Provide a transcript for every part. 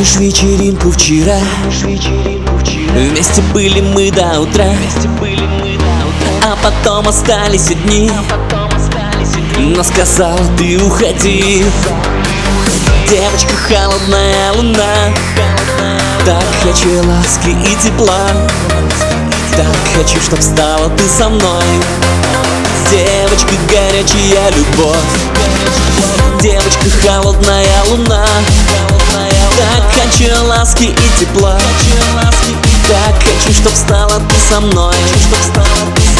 вечеринку вчера? Вместе были мы до утра. А потом остались одни. Но сказал ты уходи Девочка холодная луна. Так хочу ласки и тепла. Так хочу, чтоб стала ты со мной. Девочка горячая любовь. Девочка холодная луна Хочу ласки и тепла. Так хочу, чтоб стала ты со мной.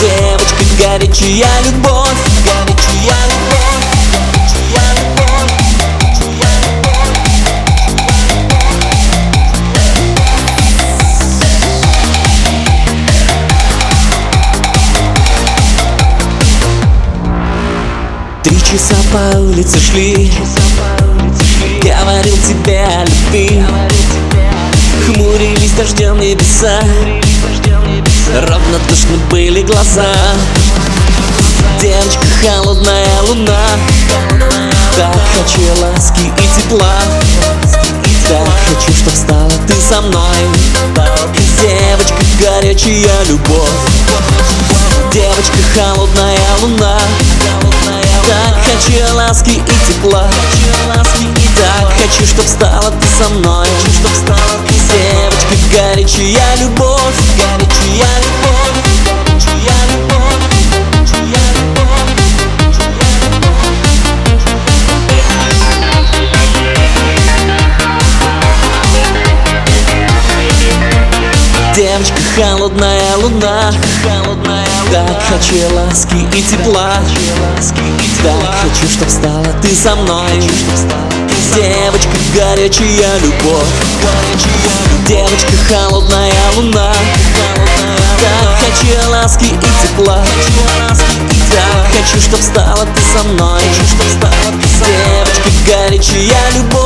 Девочка горячая любовь. Горячая любовь. Три часа по улице шли Ровно душны были глаза. Девочка холодная луна. Так хочу ласки и тепла. Так хочу, чтоб стала ты со мной. Девочка горячая любовь. Девочка холодная луна. Так хочу ласки и тепла. Так хочу, чтоб стала ты со мной Девочка горячая любовь Горячая любовь Горячая любовь Горячая любовь. Девочка холодная луна Так хочу ласки и тепла. Так хочу, чтоб стала ты со мной. Девочка горячая любовь Девочка холодная луна. Так хочу ласки и тепла. Так хочу, чтоб стала ты со мной. Девочка горячая любовь